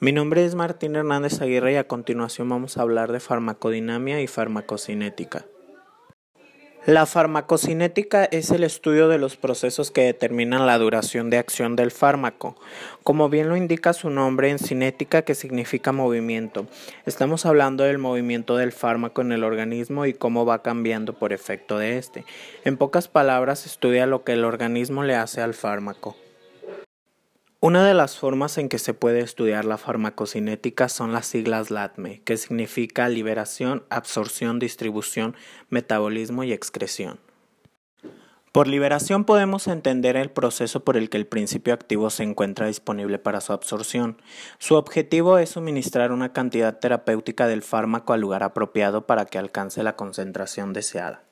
Mi nombre es Martín Hernández Aguirre y a continuación vamos a hablar de farmacodinamia y farmacocinética. La farmacocinética es el estudio de los procesos que determinan la duración de acción del fármaco. Como bien lo indica su nombre en cinética, que significa movimiento, estamos hablando del movimiento del fármaco en el organismo y cómo va cambiando por efecto de este. En pocas palabras, estudia lo que el organismo le hace al fármaco. Una de las formas en que se puede estudiar la farmacocinética son las siglas LATME, que significa liberación, absorción, distribución, metabolismo y excreción. Por liberación podemos entender el proceso por el que el principio activo se encuentra disponible para su absorción. Su objetivo es suministrar una cantidad terapéutica del fármaco al lugar apropiado para que alcance la concentración deseada.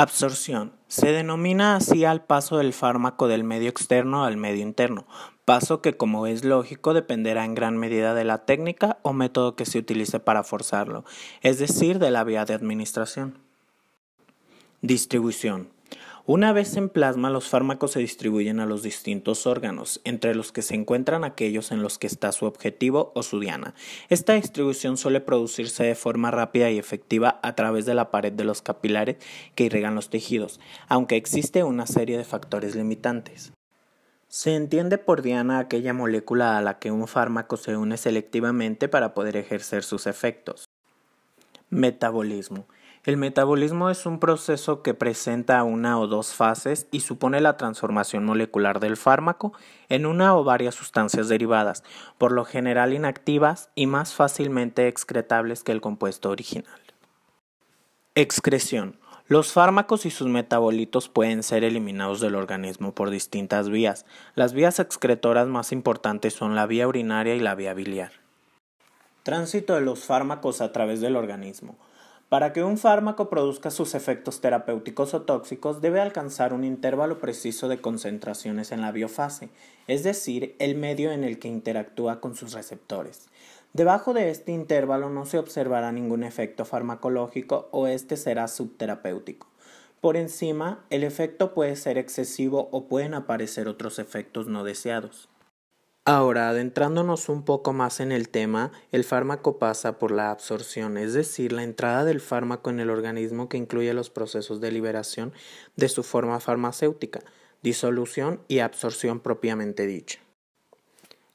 Absorción. Se denomina así al paso del fármaco del medio externo al medio interno, paso que como es lógico dependerá en gran medida de la técnica o método que se utilice para forzarlo, es decir, de la vía de administración. Distribución. Una vez en plasma, los fármacos se distribuyen a los distintos órganos, entre los que se encuentran aquellos en los que está su objetivo o su diana. Esta distribución suele producirse de forma rápida y efectiva a través de la pared de los capilares que irrigan los tejidos, aunque existe una serie de factores limitantes. Se entiende por diana aquella molécula a la que un fármaco se une selectivamente para poder ejercer sus efectos. Metabolismo. El metabolismo es un proceso que presenta una o dos fases y supone la transformación molecular del fármaco en una o varias sustancias derivadas, por lo general inactivas y más fácilmente excretables que el compuesto original. Excreción. Los fármacos y sus metabolitos pueden ser eliminados del organismo por distintas vías. Las vías excretoras más importantes son la vía urinaria y la vía biliar. Tránsito de los fármacos a través del organismo. Para que un fármaco produzca sus efectos terapéuticos o tóxicos debe alcanzar un intervalo preciso de concentraciones en la biofase, es decir, el medio en el que interactúa con sus receptores. Debajo de este intervalo no se observará ningún efecto farmacológico o este será subterapéutico. Por encima, el efecto puede ser excesivo o pueden aparecer otros efectos no deseados. Ahora, adentrándonos un poco más en el tema, el fármaco pasa por la absorción, es decir, la entrada del fármaco en el organismo que incluye los procesos de liberación de su forma farmacéutica, disolución y absorción propiamente dicha.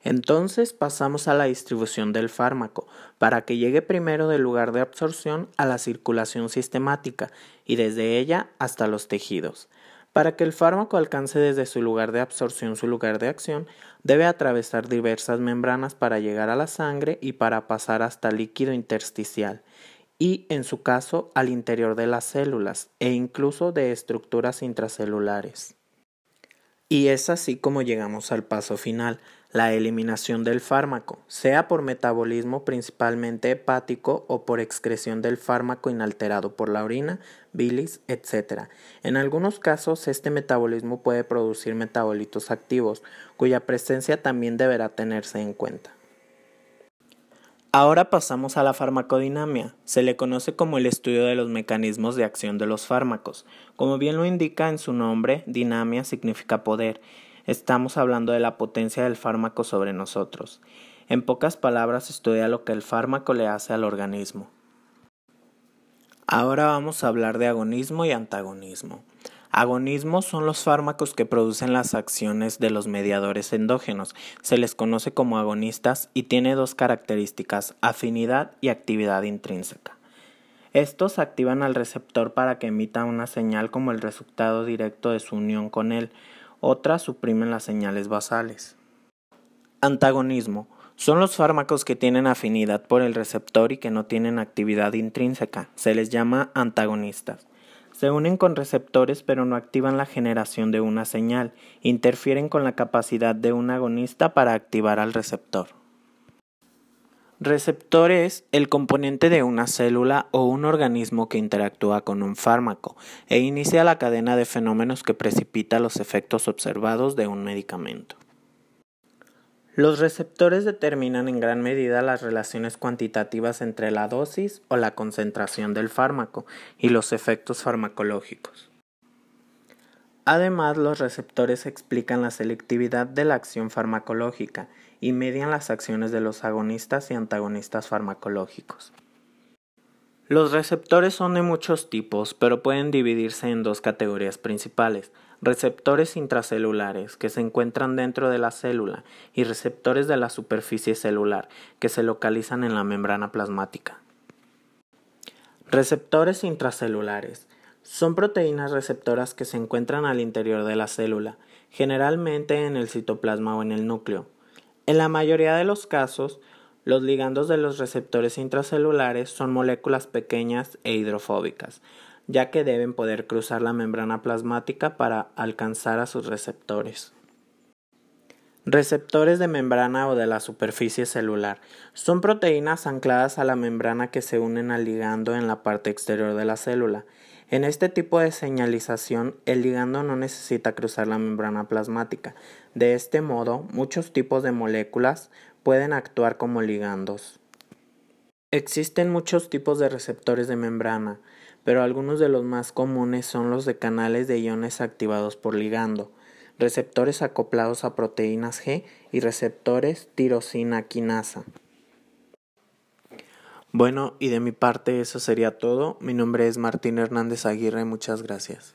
Entonces pasamos a la distribución del fármaco, para que llegue primero del lugar de absorción a la circulación sistemática y desde ella hasta los tejidos. Para que el fármaco alcance desde su lugar de absorción su lugar de acción, debe atravesar diversas membranas para llegar a la sangre y para pasar hasta líquido intersticial y, en su caso, al interior de las células e incluso de estructuras intracelulares. Y es así como llegamos al paso final, la eliminación del fármaco, sea por metabolismo principalmente hepático o por excreción del fármaco inalterado por la orina, bilis, etc. En algunos casos este metabolismo puede producir metabolitos activos, cuya presencia también deberá tenerse en cuenta. Ahora pasamos a la farmacodinamia. Se le conoce como el estudio de los mecanismos de acción de los fármacos. Como bien lo indica en su nombre, dinamia significa poder Estamos hablando de la potencia del fármaco sobre nosotros. En pocas palabras, estudia lo que el fármaco le hace al organismo. Ahora vamos a hablar de agonismo y antagonismo. Agonismo son los fármacos que producen las acciones de los mediadores endógenos. Se les conoce como agonistas y tiene dos características, afinidad y actividad intrínseca. Estos activan al receptor para que emita una señal como el resultado directo de su unión con él, otras suprimen las señales basales. Antagonismo. Son los fármacos que tienen afinidad por el receptor y que no tienen actividad intrínseca. Se les llama antagonistas. Se unen con receptores pero no activan la generación de una señal, interfieren con la capacidad de un agonista para activar al receptor. Receptor es el componente de una célula o un organismo que interactúa con un fármaco e inicia la cadena de fenómenos que precipita los efectos observados de un medicamento. Los receptores determinan en gran medida las relaciones cuantitativas entre la dosis o la concentración del fármaco y los efectos farmacológicos. Además, los receptores explican la selectividad de la acción farmacológica y median las acciones de los agonistas y antagonistas farmacológicos. Los receptores son de muchos tipos, pero pueden dividirse en dos categorías principales, receptores intracelulares, que se encuentran dentro de la célula, y receptores de la superficie celular, que se localizan en la membrana plasmática. Receptores intracelulares son proteínas receptoras que se encuentran al interior de la célula, generalmente en el citoplasma o en el núcleo. En la mayoría de los casos, los ligandos de los receptores intracelulares son moléculas pequeñas e hidrofóbicas, ya que deben poder cruzar la membrana plasmática para alcanzar a sus receptores. Receptores de membrana o de la superficie celular. Son proteínas ancladas a la membrana que se unen al ligando en la parte exterior de la célula. En este tipo de señalización, el ligando no necesita cruzar la membrana plasmática. De este modo, muchos tipos de moléculas pueden actuar como ligandos. Existen muchos tipos de receptores de membrana, pero algunos de los más comunes son los de canales de iones activados por ligando, receptores acoplados a proteínas G y receptores tirosina quinasa. Bueno, y de mi parte eso sería todo. Mi nombre es Martín Hernández Aguirre, muchas gracias.